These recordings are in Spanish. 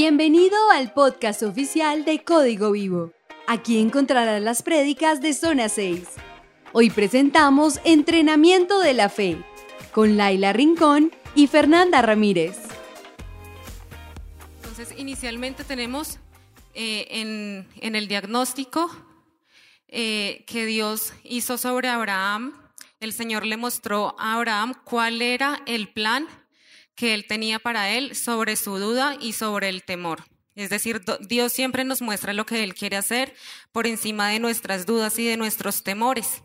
Bienvenido al podcast oficial de Código Vivo. Aquí encontrarás las prédicas de Zona 6. Hoy presentamos Entrenamiento de la Fe con Laila Rincón y Fernanda Ramírez. Entonces, inicialmente tenemos eh, en, el diagnóstico eh, que Dios hizo sobre Abraham. El Señor le mostró a Abraham cuál era el plan que él tenía para él sobre su duda y sobre el temor. Es decir, Dios siempre nos muestra lo que Él quiere hacer por encima de nuestras dudas y de nuestros temores.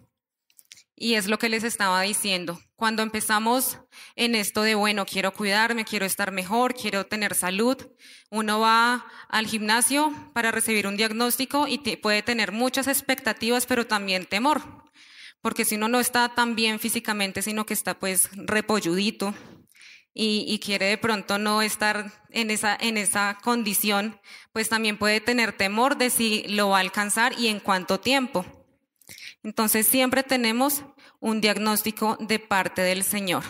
Y es lo que les estaba diciendo. Cuando empezamos en esto de, bueno, quiero cuidarme, quiero estar mejor, quiero tener salud, uno va al gimnasio para recibir un diagnóstico y puede tener muchas expectativas, pero también temor. Porque si uno no está tan bien físicamente, sino que está pues repolludito, y, quiere de pronto no estar en esa, en esa condición, pues también puede tener temor de si lo va a alcanzar y en cuánto tiempo. Entonces siempre tenemos un diagnóstico de parte del Señor.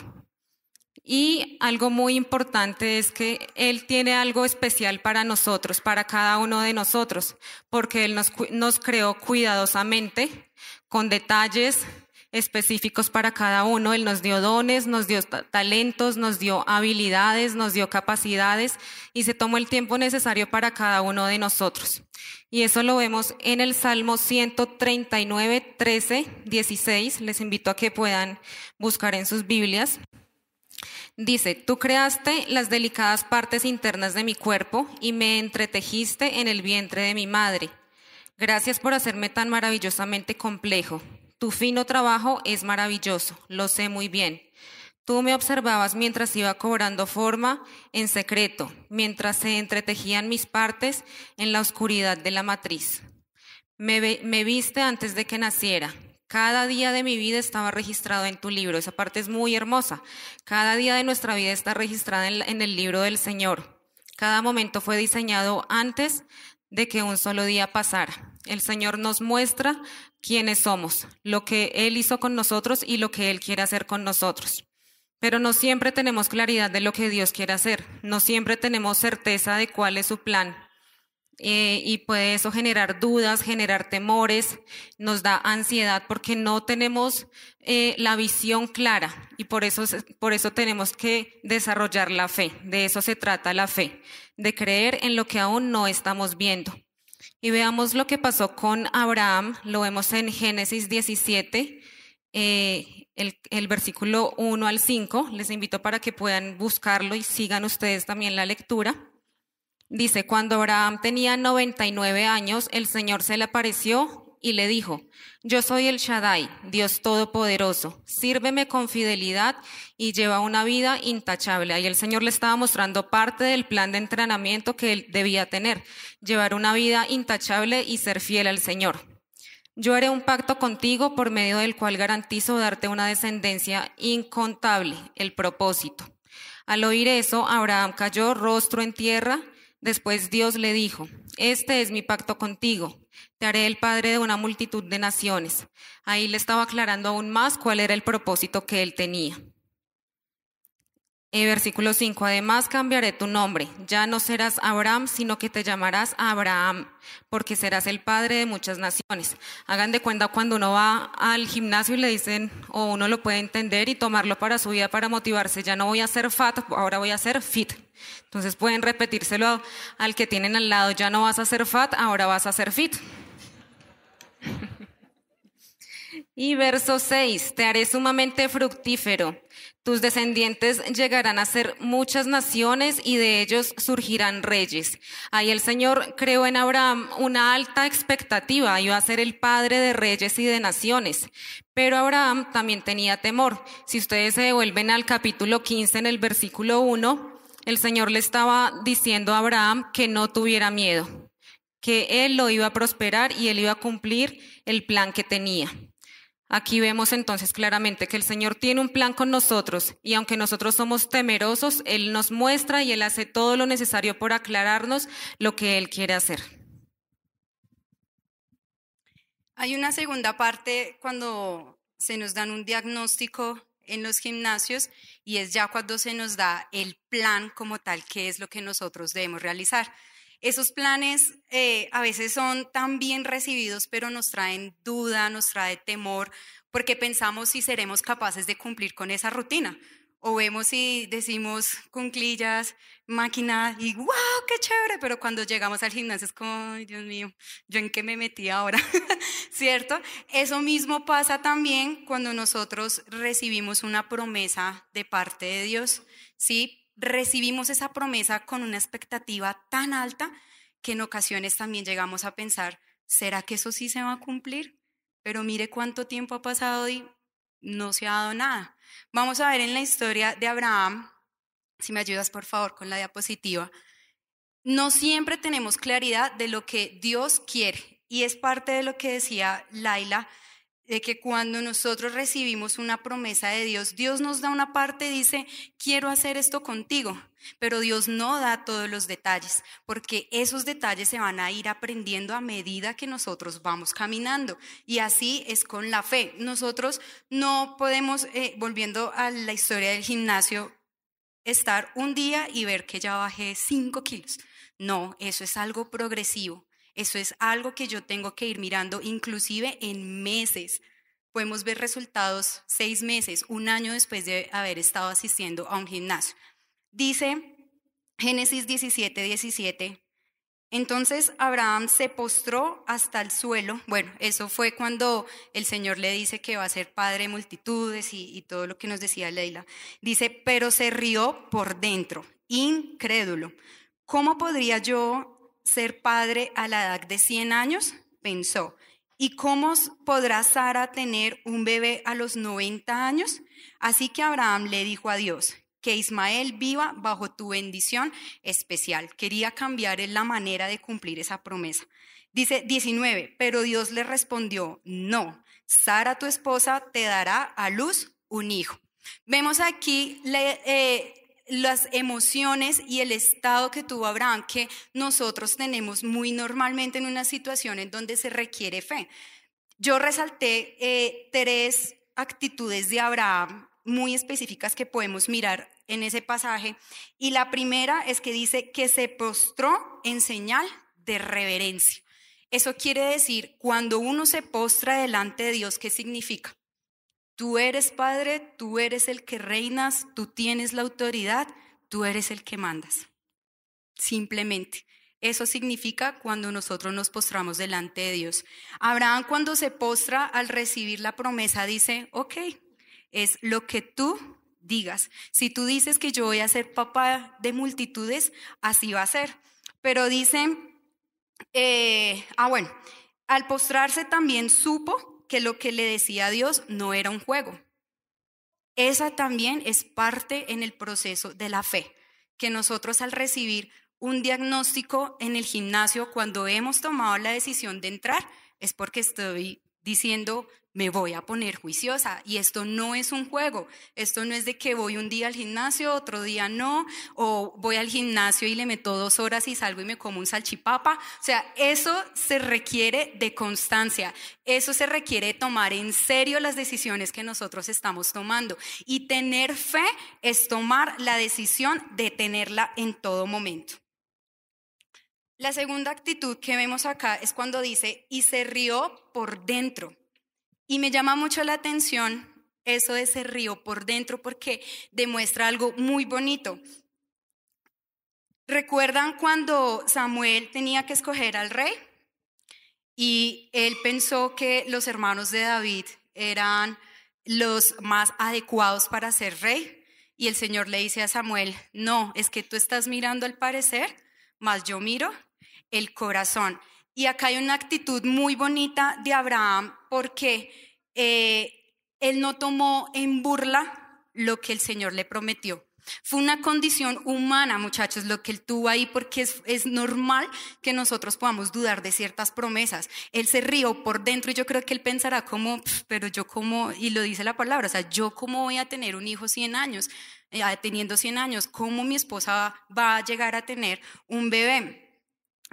Y algo muy importante es que Él tiene algo especial para nosotros, para cada uno de nosotros, porque Él nos, nos creó cuidadosamente, con detalles, específicos para cada uno. Él nos dio dones, nos dio talentos, nos dio habilidades, nos dio capacidades y se tomó el tiempo necesario para cada uno de nosotros. Y eso lo vemos en el Salmo 139, 13, 16. Les invito a que puedan buscar en sus Biblias. Dice, tú creaste las delicadas partes internas de mi cuerpo y me entretejiste en el vientre de mi madre. Gracias por hacerme tan maravillosamente complejo. Tu fino trabajo es maravilloso, lo sé muy bien. Tú me observabas mientras iba cobrando forma en secreto, mientras se entretejían mis partes en la oscuridad de la matriz. Me, viste antes de que naciera. Cada día de mi vida estaba registrado en tu libro. Esa parte es muy hermosa. Cada día de nuestra vida está registrada en el libro del Señor. Cada momento fue diseñado antes de que un solo día pasara. El Señor nos muestra quiénes somos, lo que Él hizo con nosotros y lo que Él quiere hacer con nosotros. Pero no siempre tenemos claridad de lo que Dios quiere hacer, no siempre tenemos certeza de cuál es su plan. Eh, y puede eso generar dudas, generar temores, nos da ansiedad porque no tenemos eh, la visión clara y por eso, por eso tenemos que desarrollar la fe. De eso se trata la fe, de creer en lo que aún no estamos viendo. Y veamos lo que pasó con Abraham, lo vemos en Génesis 17, eh, el, el, versículo 1 al 5. Les invito para que puedan buscarlo y sigan ustedes también la lectura. Dice, cuando Abraham tenía 99 años, el Señor se le apareció y le dijo, yo soy el Shaddai, Dios Todopoderoso, sírveme con fidelidad y lleva una vida intachable. Ahí el Señor le estaba mostrando parte del plan de entrenamiento que él debía tener, llevar una vida intachable y ser fiel al Señor. Yo haré un pacto contigo por medio del cual garantizo darte una descendencia incontable, el propósito. Al oír eso, Abraham cayó rostro en tierra. Después Dios le dijo, este es mi pacto contigo te haré el padre de una multitud de naciones. Ahí le estaba aclarando aún más cuál era el propósito que él tenía. En versículo 5, además cambiaré tu nombre. Ya no serás Abraham, sino que te llamarás Abraham, porque serás el padre de muchas naciones. Hagan de cuenta cuando uno va al gimnasio y le dicen, o uno lo puede entender y tomarlo para su vida para motivarse. Ya no voy a ser fat, ahora voy a ser fit. Entonces pueden repetírselo al que tienen al lado, ya no vas a ser fat, ahora vas a ser fit. Y verso 6, te haré sumamente fructífero. Tus descendientes llegarán a ser muchas naciones y de ellos surgirán reyes. Ahí el Señor creó en Abraham una alta expectativa, iba a ser el padre de reyes y de naciones. Pero Abraham también tenía temor. Si ustedes se devuelven al capítulo 15 en el versículo 1, el Señor le estaba diciendo a Abraham que no tuviera miedo, que él lo iba a prosperar y él iba a cumplir el plan que tenía. Aquí vemos entonces claramente que el Señor tiene un plan con nosotros y aunque nosotros somos temerosos, Él nos muestra y Él hace todo lo necesario por aclararnos lo que Él quiere hacer. Hay una segunda parte cuando se nos dan un diagnóstico en los gimnasios y es ya cuando se nos da el plan como tal, que es lo que nosotros debemos realizar. Esos planes eh, a veces son tan bien recibidos, pero nos traen duda, nos trae temor, porque pensamos si seremos capaces de cumplir con esa rutina. O vemos y decimos cunclillas, máquina y wow, qué chévere, pero cuando llegamos al gimnasio es como, ay Dios mío, ¿yo en qué me metí ahora? ¿Cierto? Eso mismo pasa también cuando nosotros recibimos una promesa de parte de Dios, ¿sí? Recibimos esa promesa con una expectativa tan alta que en ocasiones también llegamos a pensar, ¿será que eso sí se va a cumplir? Pero mire cuánto tiempo ha pasado y no se ha dado nada. Vamos a ver en la historia de Abraham, si me ayudas por favor con la diapositiva, no siempre tenemos claridad de lo que Dios quiere y es parte de lo que decía Laila de que cuando nosotros recibimos una promesa de Dios, Dios nos da una parte y dice, quiero hacer esto contigo, pero Dios no da todos los detalles, porque esos detalles se van a ir aprendiendo a medida que nosotros vamos caminando. Y así es con la fe. Nosotros no podemos, eh, volviendo a la historia del gimnasio, estar un día y ver que ya bajé cinco kilos. No, eso es algo progresivo. Eso es algo que yo tengo que ir mirando inclusive en meses. Podemos ver resultados seis meses, un año después de haber estado asistiendo a un gimnasio. Dice Génesis 17, 17. Entonces Abraham se postró hasta el suelo. Bueno, eso fue cuando el Señor le dice que va a ser padre de multitudes y, y todo lo que nos decía Leila. Dice, pero se rió por dentro, incrédulo. ¿Cómo podría yo ser padre a la edad de 100 años? Pensó. ¿Y cómo podrá Sara tener un bebé a los 90 años? Así que Abraham le dijo a Dios, que Ismael viva bajo tu bendición especial. Quería cambiar la manera de cumplir esa promesa. Dice 19, pero Dios le respondió, no, Sara tu esposa te dará a luz un hijo. Vemos aquí eh, las emociones y el estado que tuvo Abraham, que nosotros tenemos muy normalmente en una situación en donde se requiere fe. Yo resalté eh, tres actitudes de Abraham muy específicas que podemos mirar en ese pasaje. Y la primera es que dice que se postró en señal de reverencia. Eso quiere decir, cuando uno se postra delante de Dios, ¿qué significa? Tú eres Padre, tú eres el que reinas, tú tienes la autoridad, tú eres el que mandas. Simplemente. Eso significa cuando nosotros nos postramos delante de Dios. Abraham cuando se postra al recibir la promesa dice, ok, es lo que tú digas. Si tú dices que yo voy a ser papá de multitudes, así va a ser. Pero dicen, eh, ah bueno, al postrarse también supo que lo que le decía a Dios no era un juego. Esa también es parte en el proceso de la fe, que nosotros al recibir un diagnóstico en el gimnasio, cuando hemos tomado la decisión de entrar, es porque estoy diciendo, me voy a poner juiciosa. Y esto no es un juego. Esto no es de que voy un día al gimnasio, otro día no, o voy al gimnasio y le meto dos horas y salgo y me como un salchipapa. O sea, eso se requiere de constancia. Eso se requiere tomar en serio las decisiones que nosotros estamos tomando. Y tener fe es tomar la decisión de tenerla en todo momento. La segunda actitud que vemos acá es cuando dice, y se rió por dentro. Y me llama mucho la atención eso de se rió por dentro porque demuestra algo muy bonito. ¿Recuerdan cuando Samuel tenía que escoger al rey? Y él pensó que los hermanos de David eran los más adecuados para ser rey. Y el Señor le dice a Samuel, no, es que tú estás mirando el parecer, más yo miro el corazón. Y acá hay una actitud muy bonita de Abraham porque eh, él no tomó en burla lo que el Señor le prometió. Fue una condición humana, muchachos, lo que él tuvo ahí, porque es, normal que nosotros podamos dudar de ciertas promesas. Él se rió por dentro y yo creo que él pensará como, pero yo como, y lo dice la palabra, o sea, yo cómo voy a tener un hijo 100 años, eh, teniendo 100 años, cómo mi esposa va a llegar a tener un bebé.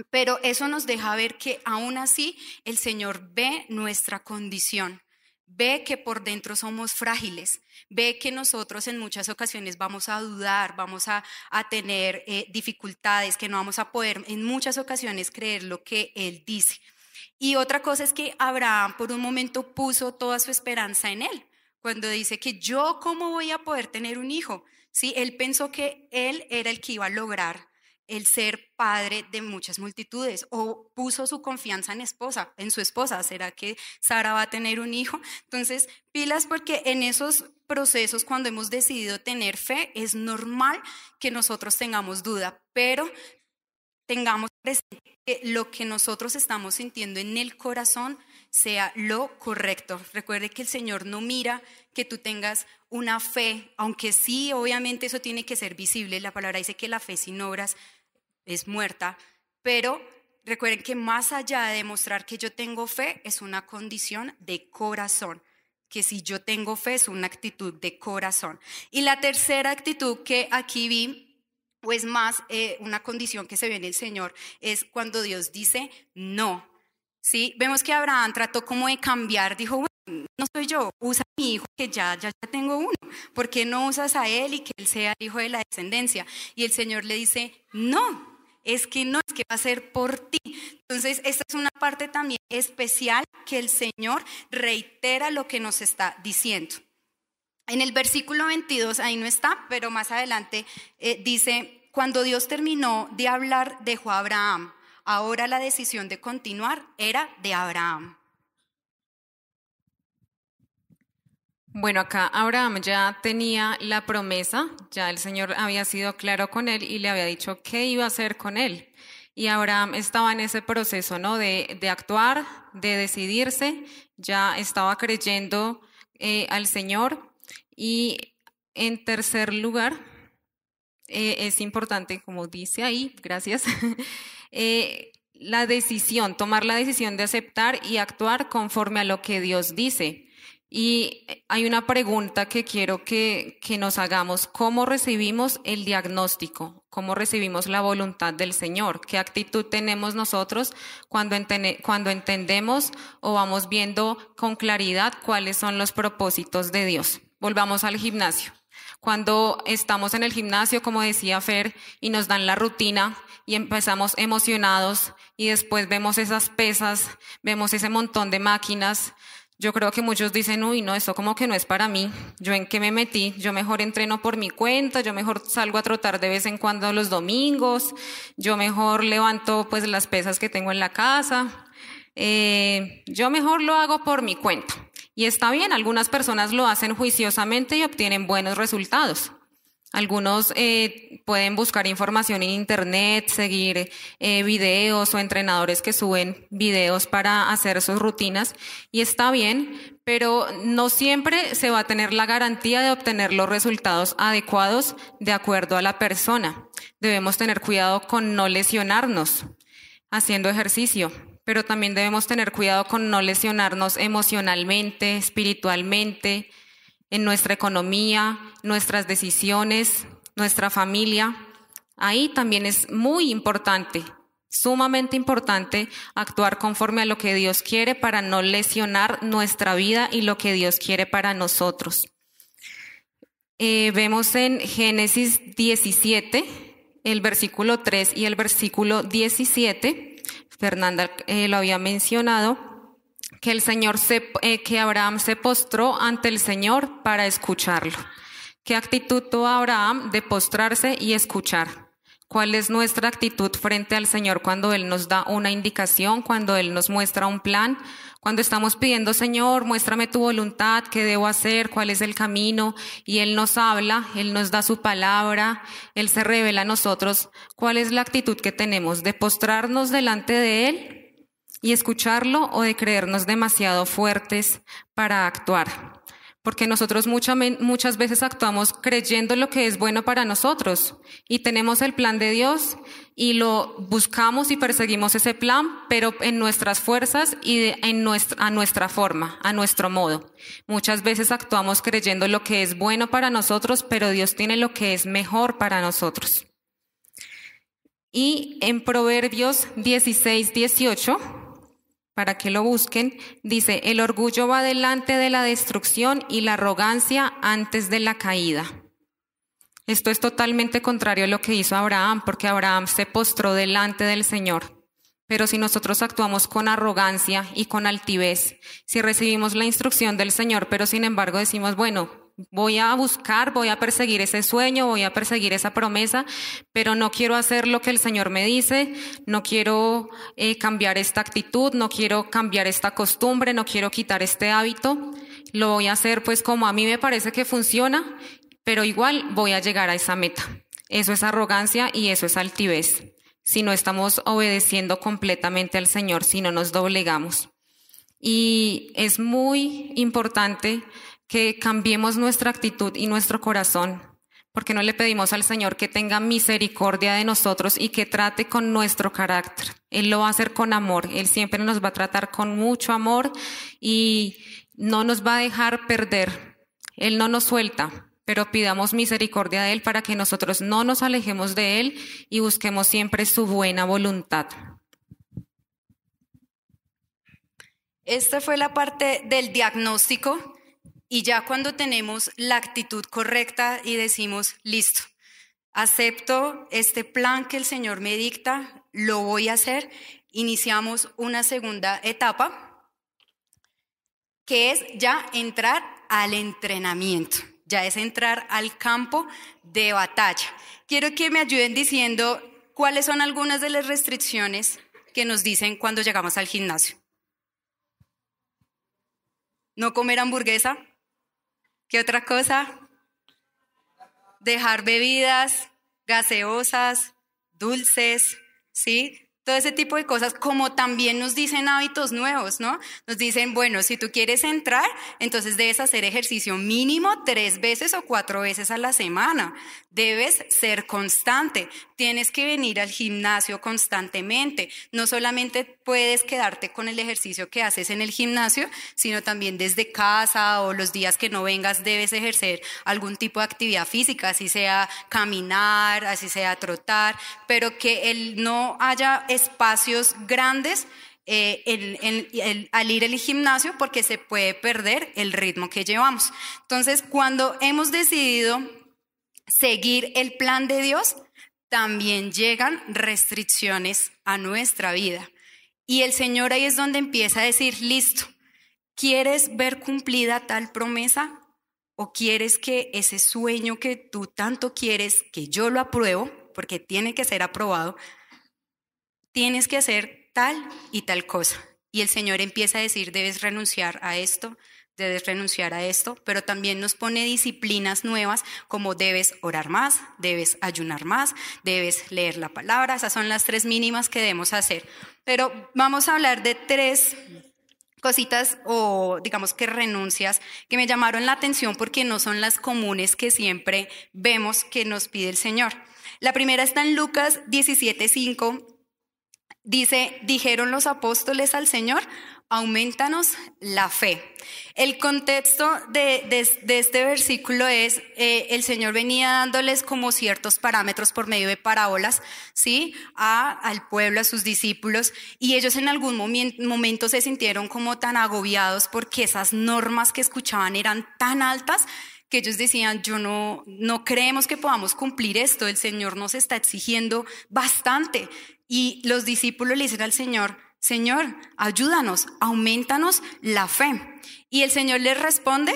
Pero eso nos deja ver que aún así el Señor ve nuestra condición, Ve que por dentro somos frágiles, ve que nosotros en muchas ocasiones vamos a dudar, vamos a, tener eh, dificultades, que no vamos a poder en muchas ocasiones creer lo que Él dice. Y otra cosa es que Abraham por un momento puso toda su esperanza en Él, cuando dice que yo cómo voy a poder tener un hijo. Sí, él pensó que él era el que iba a lograr el ser padre de muchas multitudes o puso su confianza en esposa, en su esposa, ¿será que Sara va a tener un hijo? Entonces, pilas porque en esos procesos cuando hemos decidido tener fe es normal que nosotros tengamos duda, pero tengamos presente que lo que nosotros estamos sintiendo en el corazón sea lo correcto. Recuerde que el Señor no mira que tú tengas una fe, aunque sí, obviamente eso tiene que ser visible. La palabra dice que la fe sin obras es muerta, pero recuerden que más allá de demostrar que yo tengo fe, es una condición de corazón que si yo tengo fe es una actitud de corazón. Y la tercera actitud que aquí vi, o es más eh, una condición que se ve en el Señor, es cuando Dios dice no. ¿Sí? Vemos que Abraham trató como de cambiar, dijo, bueno, no soy yo, usa a mi hijo que ya, ya, ya tengo uno, ¿por qué no usas a él y que él sea el hijo de la descendencia? Y el Señor le dice, no, es que no, es que va a ser por ti. Entonces, esta es una parte también especial que el Señor reitera lo que nos está diciendo. En el versículo 22, ahí no está, pero más adelante eh, dice, cuando Dios terminó de hablar, dejó a Abraham. Ahora la decisión de continuar era de Abraham. Bueno, acá Abraham ya tenía la promesa, ya el Señor había sido claro con él y le había dicho qué iba a hacer con él. Y Abraham estaba en ese proceso, ¿no? De, actuar, de decidirse, ya estaba creyendo eh, al Señor. Y en tercer lugar, eh, es importante, como dice ahí, gracias, eh, la decisión, tomar la decisión de aceptar y actuar conforme a lo que Dios dice. Y hay una pregunta que quiero que, nos hagamos. ¿Cómo recibimos el diagnóstico? ¿Cómo recibimos la voluntad del Señor? ¿Qué actitud tenemos nosotros cuando, cuando entendemos o vamos viendo con claridad cuáles son los propósitos de Dios? Volvamos al gimnasio. Cuando estamos en el gimnasio, como decía Fer, y nos dan la rutina y empezamos emocionados y después vemos esas pesas, vemos ese montón de máquinas, yo creo que muchos dicen, uy, no, eso como que no es para mí. ¿Yo en qué me metí? Yo mejor entreno por mi cuenta, yo mejor salgo a trotar de vez en cuando los domingos, yo mejor levanto pues las pesas que tengo en la casa. Eh, yo mejor lo hago por mi cuenta. Y está bien, algunas personas lo hacen juiciosamente y obtienen buenos resultados. Algunos eh, pueden buscar información en Internet, seguir eh, videos o entrenadores que suben videos para hacer sus rutinas y está bien, pero no siempre se va a tener la garantía de obtener los resultados adecuados de acuerdo a la persona. Debemos tener cuidado con no lesionarnos haciendo ejercicio, pero también debemos tener cuidado con no lesionarnos emocionalmente, espiritualmente, en nuestra economía, nuestras decisiones, nuestra familia. Ahí también es muy importante, sumamente importante, actuar conforme a lo que Dios quiere para no lesionar nuestra vida y lo que Dios quiere para nosotros. Eh, vemos en Génesis 17, el versículo 3 y el versículo 17, Fernanda eh, lo había mencionado, que el Señor se, eh, que Abraham se postró ante el Señor para escucharlo. ¿Qué actitud tuvo Abraham de postrarse y escuchar? ¿Cuál es nuestra actitud frente al Señor cuando Él nos da una indicación, cuando Él nos muestra un plan? Cuando estamos pidiendo, Señor, muéstrame tu voluntad, qué debo hacer, cuál es el camino, y Él nos habla, Él nos da su palabra, Él se revela a nosotros, ¿cuál es la actitud que tenemos? ¿De postrarnos delante de Él y escucharlo o de creernos demasiado fuertes para actuar. Porque nosotros muchas veces actuamos creyendo lo que es bueno para nosotros y tenemos el plan de Dios y lo buscamos y perseguimos ese plan, pero en nuestras fuerzas y en nuestra, a nuestra forma, a nuestro modo. Muchas veces actuamos creyendo lo que es bueno para nosotros, pero Dios tiene lo que es mejor para nosotros. Y en Proverbios 16, 18 para que lo busquen, dice, el orgullo va delante de la destrucción y la arrogancia antes de la caída. Esto es totalmente contrario a lo que hizo Abraham, porque Abraham se postró delante del Señor. Pero si nosotros actuamos con arrogancia y con altivez, si recibimos la instrucción del Señor, pero sin embargo decimos, bueno, voy a buscar, voy a perseguir ese sueño, voy a perseguir esa promesa, pero no quiero hacer lo que el Señor me dice, no quiero eh, cambiar esta actitud, no quiero cambiar esta costumbre, no quiero quitar este hábito, lo voy a hacer pues como a mí me parece que funciona, pero igual voy a llegar a esa meta. Eso es arrogancia y eso es altivez. Si no estamos obedeciendo completamente al Señor, si no nos doblegamos. Y es muy importante que cambiemos nuestra actitud y nuestro corazón, porque no le pedimos al Señor que tenga misericordia de nosotros y que trate con nuestro carácter. Él lo va a hacer con amor, Él siempre nos va a tratar con mucho amor y no nos va a dejar perder. Él no nos suelta, pero pidamos misericordia de Él para que nosotros no nos alejemos de Él y busquemos siempre su buena voluntad. Esta fue la parte del diagnóstico y ya cuando tenemos la actitud correcta y decimos, listo, acepto este plan que el Señor me dicta, lo voy a hacer, iniciamos una segunda etapa, que es ya entrar al entrenamiento, ya es entrar al campo de batalla. Quiero que me ayuden diciendo cuáles son algunas de las restricciones que nos dicen cuando llegamos al gimnasio. No comer hamburguesa, ¿Qué otra cosa? Dejar bebidas gaseosas, dulces, ¿sí? Todo ese tipo de cosas, como también nos dicen hábitos nuevos, ¿no? Nos dicen, bueno, si tú quieres entrar, entonces debes hacer ejercicio mínimo tres veces o cuatro veces a la semana. Debes ser constante. Tienes que venir al gimnasio constantemente. No solamente puedes quedarte con el ejercicio que haces en el gimnasio, sino también desde casa o los días que no vengas debes ejercer algún tipo de actividad física, así sea caminar, así sea trotar, pero que el no haya espacios grandes eh, al ir al gimnasio porque se puede perder el ritmo que llevamos. Entonces, cuando hemos decidido seguir el plan de Dios, también llegan restricciones a nuestra vida. Y el Señor ahí es donde empieza a decir, listo, ¿quieres ver cumplida tal promesa? ¿O quieres que ese sueño que tú tanto quieres, que yo lo apruebo, porque tiene que ser aprobado, tienes que hacer tal y tal cosa. Y el Señor empieza a decir, debes renunciar a esto, debes renunciar a esto, pero también nos pone disciplinas nuevas como debes orar más, debes ayunar más, debes leer la palabra. Esas son las tres mínimas que debemos hacer. Pero vamos a hablar de tres cositas o digamos que renuncias que me llamaron la atención porque no son las comunes que siempre vemos que nos pide el Señor. La primera está en Lucas 17:5 Dice, dijeron los apóstoles al Señor, aumentanos la fe. El contexto de, este versículo es, eh, el Señor venía dándoles como ciertos parámetros por medio de parábolas, ¿sí? Al pueblo, a sus discípulos, y ellos en algún momento se sintieron como tan agobiados porque esas normas que escuchaban eran tan altas que ellos decían, yo no, no creemos que podamos cumplir esto, el Señor nos está exigiendo bastante. Y los discípulos le dicen al Señor, Señor, ayúdanos, aumentanos la fe. Y el Señor les responde,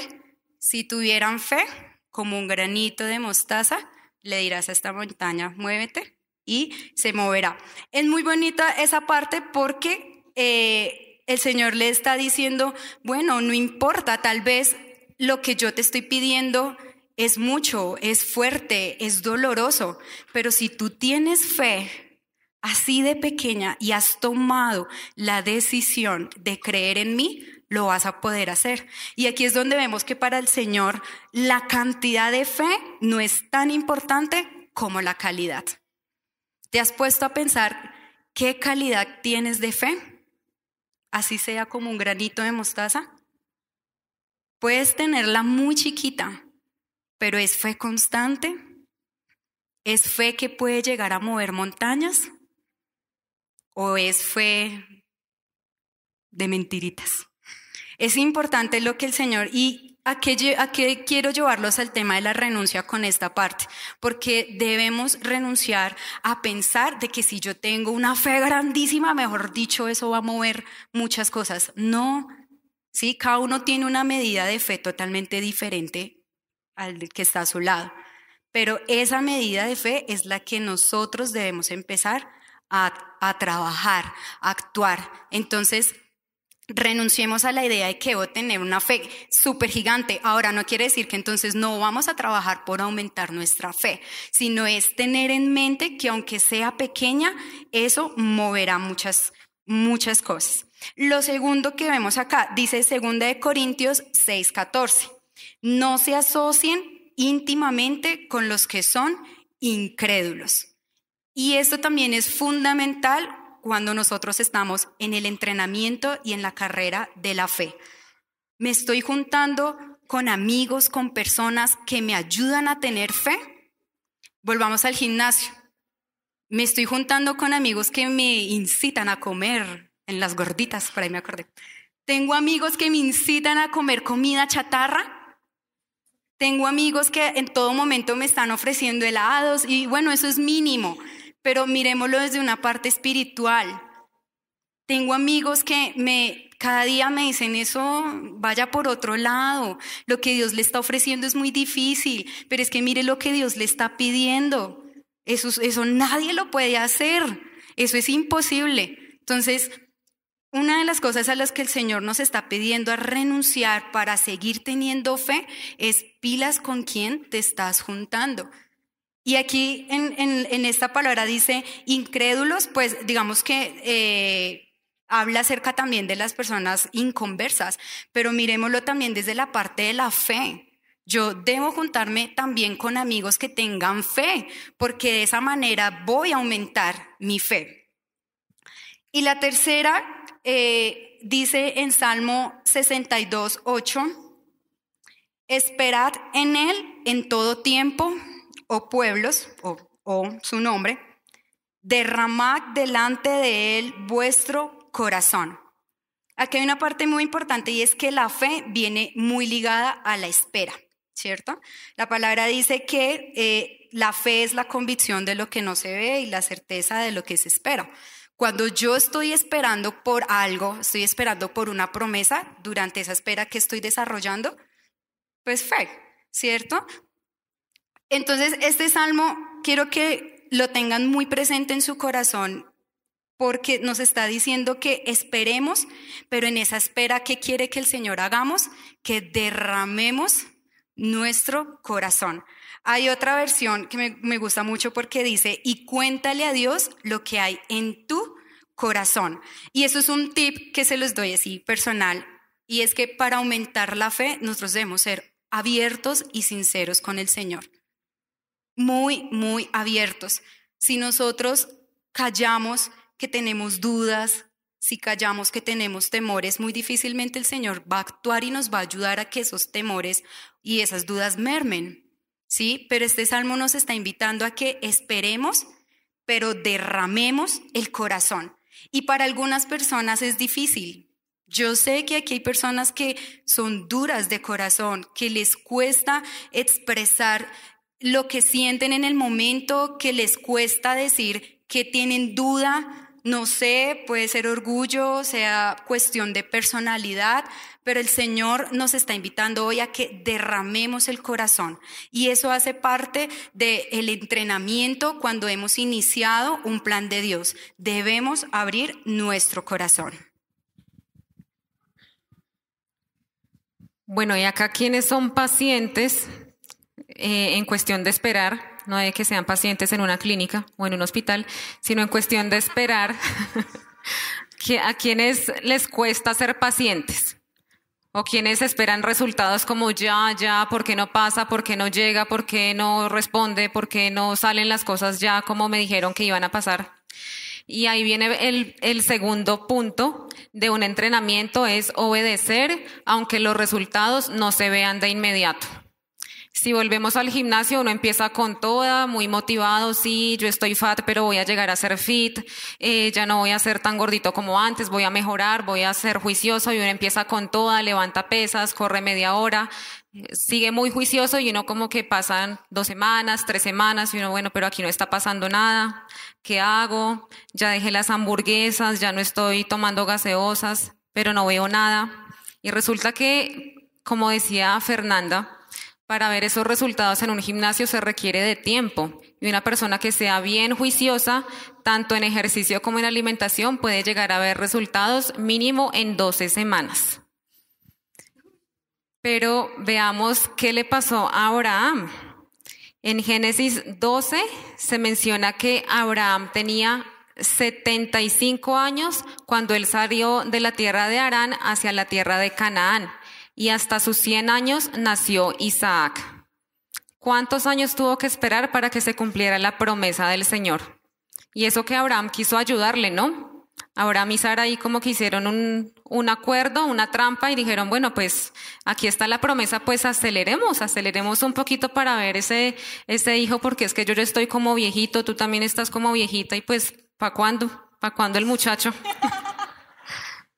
si tuvieran fe como un granito de mostaza, le dirás a esta montaña, muévete y se moverá. Es muy bonita esa parte porque eh, el Señor le está diciendo, bueno, no importa, tal vez lo que yo te estoy pidiendo es mucho, es fuerte, es doloroso, pero si tú tienes fe así de pequeña y has tomado la decisión de creer en mí, lo vas a poder hacer. Y aquí es donde vemos que para el Señor la cantidad de fe no es tan importante como la calidad. ¿Te has puesto a pensar qué calidad tienes de fe? Así sea como un granito de mostaza. Puedes tenerla muy chiquita, pero es fe constante. ¿Es fe que puede llegar a mover montañas? ¿O es fe de mentiritas. Es importante lo que el Señor, y a qué, a qué quiero llevarlos al tema de la renuncia con esta parte, porque debemos renunciar a pensar de que si yo tengo una fe grandísima, mejor dicho, eso va a mover muchas cosas. No, sí, cada uno tiene una medida de fe totalmente diferente al que está a su lado, pero esa medida de fe es la que nosotros debemos empezar a, a trabajar, a actuar. Entonces, renunciemos a la idea de que debo tener una fe súper gigante. Ahora, no quiere decir que entonces no vamos a trabajar por aumentar nuestra fe, sino es tener en mente que aunque sea pequeña, eso moverá muchas, muchas cosas. Lo segundo que vemos acá, dice 2 de Corintios 6:14, no se asocien íntimamente con los que son incrédulos. Y esto también es fundamental cuando nosotros estamos en el entrenamiento y en la carrera de la fe. Me estoy juntando con amigos, con personas que me ayudan a tener fe. Volvamos al gimnasio. Me estoy juntando con amigos que me incitan a comer en las gorditas, por ahí me acordé. Tengo amigos que me incitan a comer comida chatarra. Tengo amigos que en todo momento me están ofreciendo helados y bueno, eso es mínimo pero miremoslo desde una parte espiritual. Tengo amigos que me cada día me dicen eso, vaya por otro lado. Lo que Dios le está ofreciendo es muy difícil, pero es que mire lo que Dios le está pidiendo. Eso, eso nadie lo puede hacer. Eso es imposible. Entonces, una de las cosas a las que el Señor nos está pidiendo a renunciar para seguir teniendo fe es pilas con quién te estás juntando. Y aquí en, esta palabra dice incrédulos, pues digamos que eh, habla acerca también de las personas inconversas, pero miremoslo también desde la parte de la fe. Yo debo juntarme también con amigos que tengan fe, porque de esa manera voy a aumentar mi fe. Y la tercera eh, dice en Salmo 62, 8, esperad en Él en todo tiempo o pueblos, o, su nombre, derramad delante de él vuestro corazón. Aquí hay una parte muy importante y es que la fe viene muy ligada a la espera, ¿cierto? La palabra dice que eh, la fe es la convicción de lo que no se ve y la certeza de lo que se espera. Cuando yo estoy esperando por algo, estoy esperando por una promesa, durante esa espera que estoy desarrollando, pues fe, ¿cierto? Entonces, este salmo quiero que lo tengan muy presente en su corazón porque nos está diciendo que esperemos, pero en esa espera, ¿qué quiere que el Señor hagamos? Que derramemos nuestro corazón. Hay otra versión que me, me, gusta mucho porque dice, y cuéntale a Dios lo que hay en tu corazón. Y eso es un tip que se los doy así personal, y es que para aumentar la fe, nosotros debemos ser abiertos y sinceros con el Señor muy, muy abiertos. Si nosotros callamos que tenemos dudas, si callamos que tenemos temores, muy difícilmente el Señor va a actuar y nos va a ayudar a que esos temores y esas dudas mermen. ¿Sí? Pero este salmo nos está invitando a que esperemos, pero derramemos el corazón. Y para algunas personas es difícil. Yo sé que aquí hay personas que son duras de corazón, que les cuesta expresar lo que sienten en el momento, que les cuesta decir que tienen duda, no sé, puede ser orgullo, sea cuestión de personalidad, pero el Señor nos está invitando hoy a que derramemos el corazón. Y eso hace parte del entrenamiento cuando hemos iniciado un plan de Dios. Debemos abrir nuestro corazón. Bueno, y acá quienes son pacientes, eh, en cuestión de esperar, no de que sean pacientes en una clínica o en un hospital, sino en cuestión de esperar a quienes les cuesta ser pacientes o quienes esperan resultados como ya, ya, ¿por qué no pasa? ¿Por qué no llega? ¿Por qué no responde? ¿Por qué no salen las cosas ya como me dijeron que iban a pasar? Y ahí viene el, el, segundo punto de un entrenamiento, es obedecer aunque los resultados no se vean de inmediato. Si volvemos al gimnasio, uno empieza con toda, muy motivado, sí, yo estoy fat, pero voy a llegar a ser fit, eh, ya no voy a ser tan gordito como antes, voy a mejorar, voy a ser juicioso y uno empieza con toda, levanta pesas, corre media hora, sigue muy juicioso y uno como que pasan dos semanas, tres semanas y uno, bueno, pero aquí no está pasando nada, ¿qué hago? Ya dejé las hamburguesas, ya no estoy tomando gaseosas, pero no veo nada. Y resulta que, como decía Fernanda, para ver esos resultados en un gimnasio se requiere de tiempo y una persona que sea bien juiciosa, tanto en ejercicio como en alimentación, puede llegar a ver resultados mínimo en 12 semanas. Pero veamos qué le pasó a Abraham. En Génesis 12 se menciona que Abraham tenía 75 años cuando él salió de la tierra de Arán hacia la tierra de Canaán y hasta sus 100 años nació Isaac. ¿Cuántos años tuvo que esperar para que se cumpliera la promesa del Señor? Y eso que Abraham quiso ayudarle, ¿no? Abraham y Sara ahí como que hicieron un, un acuerdo, una trampa y dijeron, bueno, pues aquí está la promesa, pues aceleremos, aceleremos un poquito para ver ese, ese hijo, porque es que yo ya estoy como viejito, tú también estás como viejita y pues, ¿para cuándo? ¿Para cuándo el muchacho?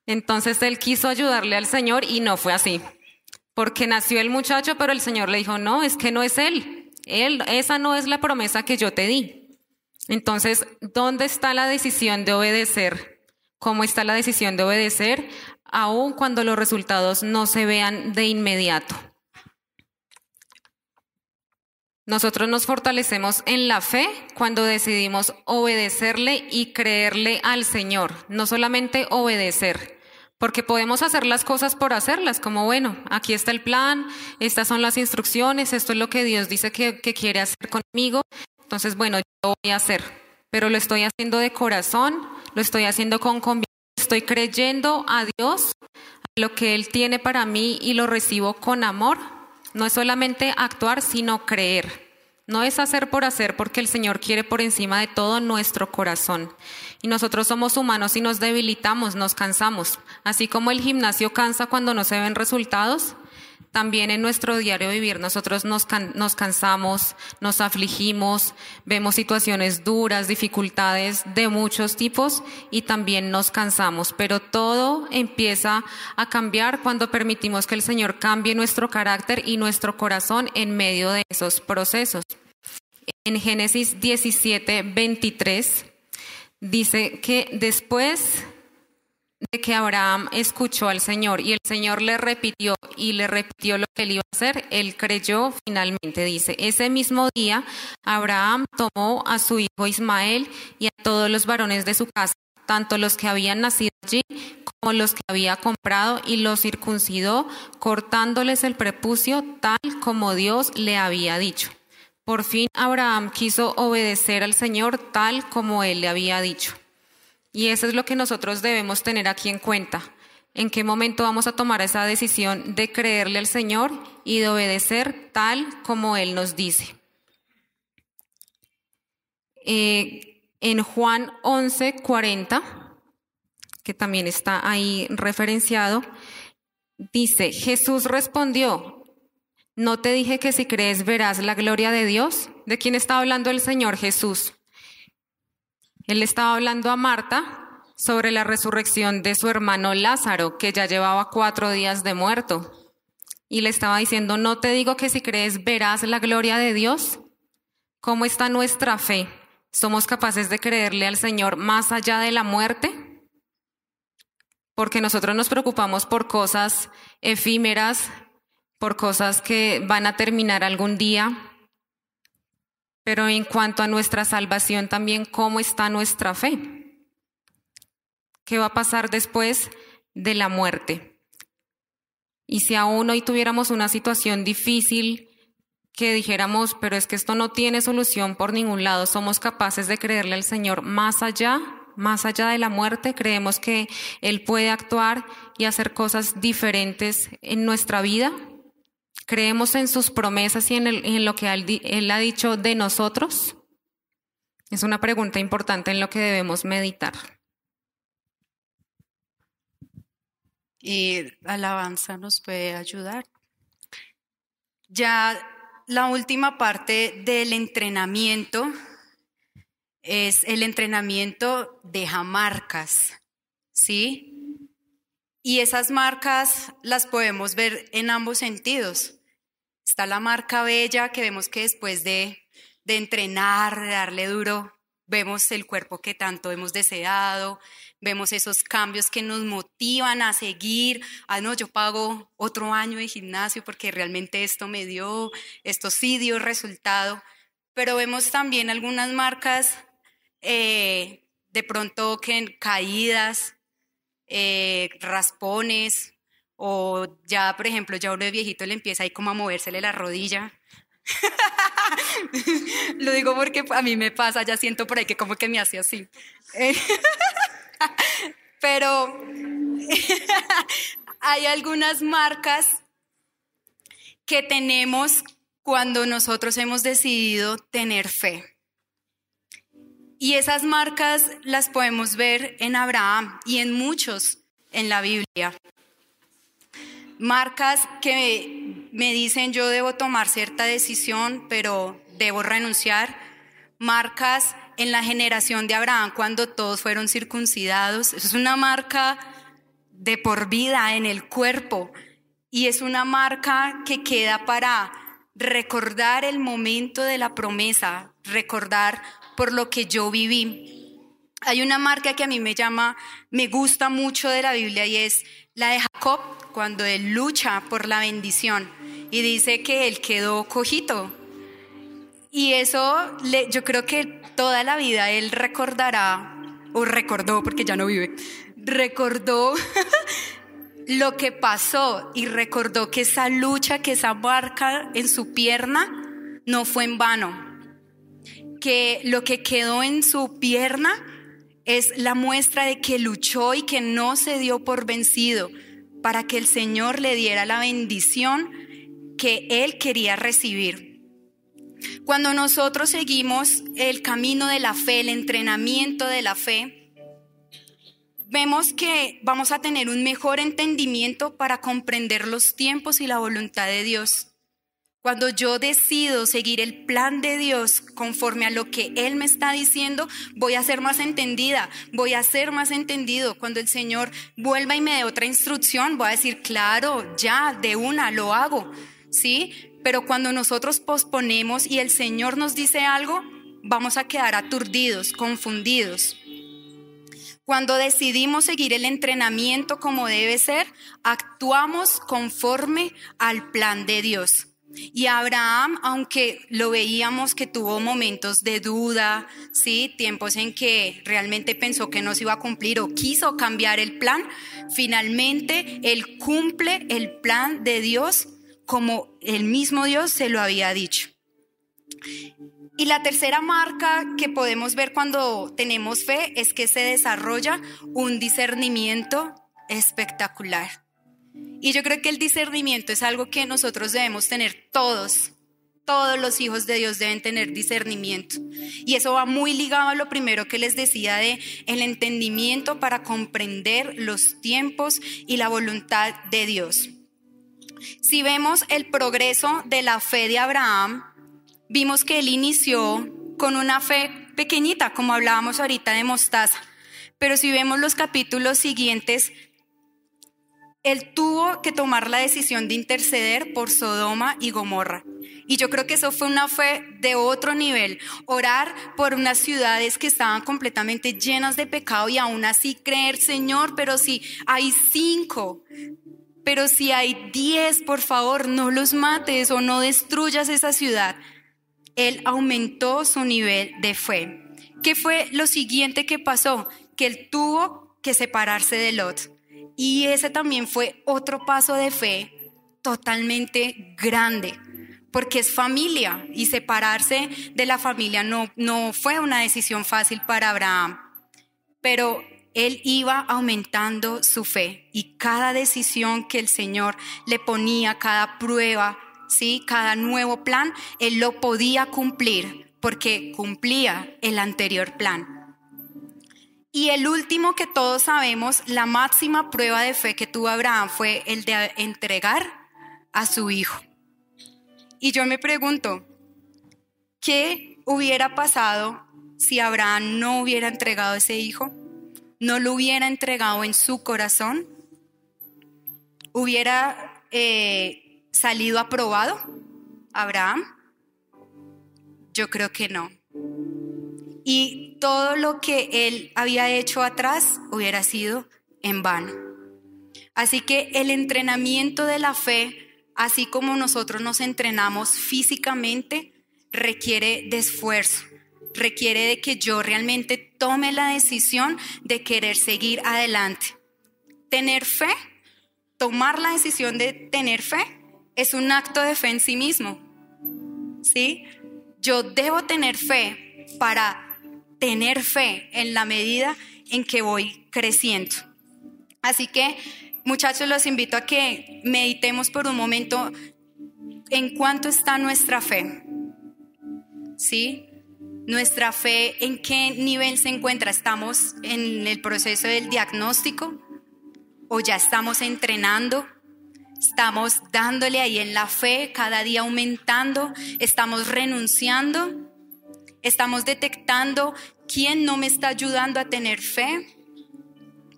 Entonces él quiso ayudarle al Señor y no fue así. Porque nació el muchacho, pero el Señor le dijo, no, es que no es él. Él, esa no es la promesa que yo te di. Entonces, ¿dónde está la decisión de obedecer? ¿Cómo está la decisión de obedecer? Aun cuando los resultados no se vean de inmediato. Nosotros nos fortalecemos en la fe cuando decidimos obedecerle y creerle al Señor, no solamente obedecer, porque podemos hacer las cosas por hacerlas, como bueno, aquí está el plan, estas son las instrucciones, esto es lo que Dios dice que, quiere hacer conmigo, entonces bueno, yo lo voy a hacer, pero lo estoy haciendo de corazón, lo estoy haciendo con convicción, estoy creyendo a Dios, a lo que Él tiene para mí y lo recibo con amor. No es solamente actuar, sino creer. No es hacer por hacer porque el Señor quiere por encima de todo nuestro corazón. Y nosotros somos humanos y nos debilitamos, nos cansamos. Así como el gimnasio cansa cuando no se ven resultados, también en nuestro diario vivir nosotros nos, nos, cansamos, nos afligimos, vemos situaciones duras, dificultades de muchos tipos y también nos cansamos. Pero todo empieza a cambiar cuando permitimos que el Señor cambie nuestro carácter y nuestro corazón en medio de esos procesos. En Génesis 17, 23 dice que después de que Abraham escuchó al Señor y el Señor le repitió y le repitió lo que él iba a hacer, él creyó finalmente, dice, ese mismo día Abraham tomó a su hijo Ismael y a todos los varones de su casa, tanto los que habían nacido allí como los que había comprado y los circuncidó, cortándoles el prepucio tal como Dios le había dicho. Por fin Abraham quiso obedecer al Señor tal como él le había dicho. Y eso es lo que nosotros debemos tener aquí en cuenta. En qué momento vamos a tomar esa decisión de creerle al Señor y de obedecer tal como Él nos dice. Eh, en Juan 11, 40, que también está ahí referenciado, dice, Jesús respondió, ¿no te dije que si crees verás la gloria de Dios? ¿De quién está hablando el Señor Jesús? Él estaba hablando a Marta sobre la resurrección de su hermano Lázaro, que ya llevaba cuatro días de muerto. Y le estaba diciendo, no te digo que si crees verás la gloria de Dios. ¿Cómo está nuestra fe? ¿Somos capaces de creerle al Señor más allá de la muerte? Porque nosotros nos preocupamos por cosas efímeras, por cosas que van a terminar algún día, pero en cuanto a nuestra salvación también, ¿cómo está nuestra fe? ¿Qué va a pasar después de la muerte? Y si aún hoy tuviéramos una situación difícil, que dijéramos, pero es que esto no tiene solución por ningún lado, somos capaces de creerle al Señor más allá, más allá de la muerte, creemos que Él puede actuar y hacer cosas diferentes en nuestra vida. ¿Creemos en sus promesas y en, lo que él, ha dicho de nosotros? Es una pregunta importante en lo que debemos meditar. Y alabanza nos puede ayudar. Ya la última parte del entrenamiento es el entrenamiento deja marcas, ¿sí? Y esas marcas las podemos ver en ambos sentidos. Está la marca bella que vemos que después de, entrenar, de darle duro, vemos el cuerpo que tanto hemos deseado, vemos esos cambios que nos motivan a seguir, ah, no, yo pago otro año de gimnasio porque realmente esto me dio, esto sí dio resultado, pero vemos también algunas marcas eh, de pronto que caídas, eh, raspones, o ya, por ejemplo, ya uno de viejito le empieza ahí como a movérsele la rodilla. Lo digo porque a mí me pasa, ya siento por ahí que como que me hace así. Pero hay algunas marcas que tenemos cuando nosotros hemos decidido tener fe. Y esas marcas las podemos ver en Abraham y en muchos en la Biblia. Marcas que me dicen yo debo tomar cierta decisión, pero debo renunciar. Marcas en la generación de Abraham cuando todos fueron circuncidados. Es una marca de por vida en el cuerpo y es una marca que queda para recordar el momento de la promesa, recordar por lo que yo viví. Hay una marca que a mí me llama, me gusta mucho de la Biblia y es la de Jacob, cuando él lucha por la bendición y dice que él quedó cojito. Y eso yo creo que toda la vida él recordará, o recordó, porque ya no vive, recordó lo que pasó y recordó que esa lucha, que esa marca en su pierna no fue en vano que lo que quedó en su pierna es la muestra de que luchó y que no se dio por vencido para que el Señor le diera la bendición que él quería recibir. Cuando nosotros seguimos el camino de la fe, el entrenamiento de la fe, vemos que vamos a tener un mejor entendimiento para comprender los tiempos y la voluntad de Dios. Cuando yo decido seguir el plan de Dios conforme a lo que Él me está diciendo, voy a ser más entendida, voy a ser más entendido. Cuando el Señor vuelva y me dé otra instrucción, voy a decir, claro, ya, de una, lo hago. ¿Sí? Pero cuando nosotros posponemos y el Señor nos dice algo, vamos a quedar aturdidos, confundidos. Cuando decidimos seguir el entrenamiento como debe ser, actuamos conforme al plan de Dios. Y Abraham, aunque lo veíamos que tuvo momentos de duda, sí, tiempos en que realmente pensó que no se iba a cumplir o quiso cambiar el plan, finalmente él cumple el plan de Dios como el mismo Dios se lo había dicho. Y la tercera marca que podemos ver cuando tenemos fe es que se desarrolla un discernimiento espectacular. Y yo creo que el discernimiento es algo que nosotros debemos tener todos. Todos los hijos de Dios deben tener discernimiento. Y eso va muy ligado a lo primero que les decía de el entendimiento para comprender los tiempos y la voluntad de Dios. Si vemos el progreso de la fe de Abraham, vimos que él inició con una fe pequeñita, como hablábamos ahorita de mostaza. Pero si vemos los capítulos siguientes, él tuvo que tomar la decisión de interceder por Sodoma y Gomorra. Y yo creo que eso fue una fe de otro nivel. Orar por unas ciudades que estaban completamente llenas de pecado y aún así creer, Señor, pero si hay cinco, pero si hay diez, por favor, no los mates o no destruyas esa ciudad. Él aumentó su nivel de fe. ¿Qué fue lo siguiente que pasó? Que él tuvo que separarse de Lot. Y ese también fue otro paso de fe totalmente grande, porque es familia y separarse de la familia no, no fue una decisión fácil para Abraham, pero él iba aumentando su fe y cada decisión que el Señor le ponía, cada prueba, ¿sí? cada nuevo plan, él lo podía cumplir porque cumplía el anterior plan. Y el último que todos sabemos, la máxima prueba de fe que tuvo Abraham fue el de entregar a su hijo. Y yo me pregunto, ¿qué hubiera pasado si Abraham no hubiera entregado ese hijo? ¿No lo hubiera entregado en su corazón? ¿Hubiera eh, salido aprobado Abraham? Yo creo que no. Y todo lo que él había hecho atrás hubiera sido en vano. Así que el entrenamiento de la fe, así como nosotros nos entrenamos físicamente, requiere de esfuerzo, requiere de que yo realmente tome la decisión de querer seguir adelante. Tener fe, tomar la decisión de tener fe, es un acto de fe en sí mismo. ¿Sí? Yo debo tener fe para tener fe en la medida en que voy creciendo. Así que, muchachos, los invito a que meditemos por un momento en cuánto está nuestra fe. ¿Sí? Nuestra fe, ¿en qué nivel se encuentra? ¿Estamos en el proceso del diagnóstico? ¿O ya estamos entrenando? ¿Estamos dándole ahí en la fe, cada día aumentando? ¿Estamos renunciando? ¿Estamos detectando quién no me está ayudando a tener fe?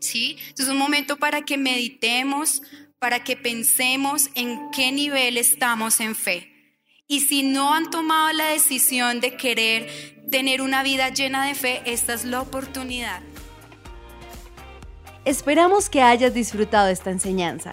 ¿Sí? es un momento para que meditemos, para que pensemos en qué nivel estamos en fe. Y si no han tomado la decisión de querer tener una vida llena de fe, esta es la oportunidad. Esperamos que hayas disfrutado esta enseñanza.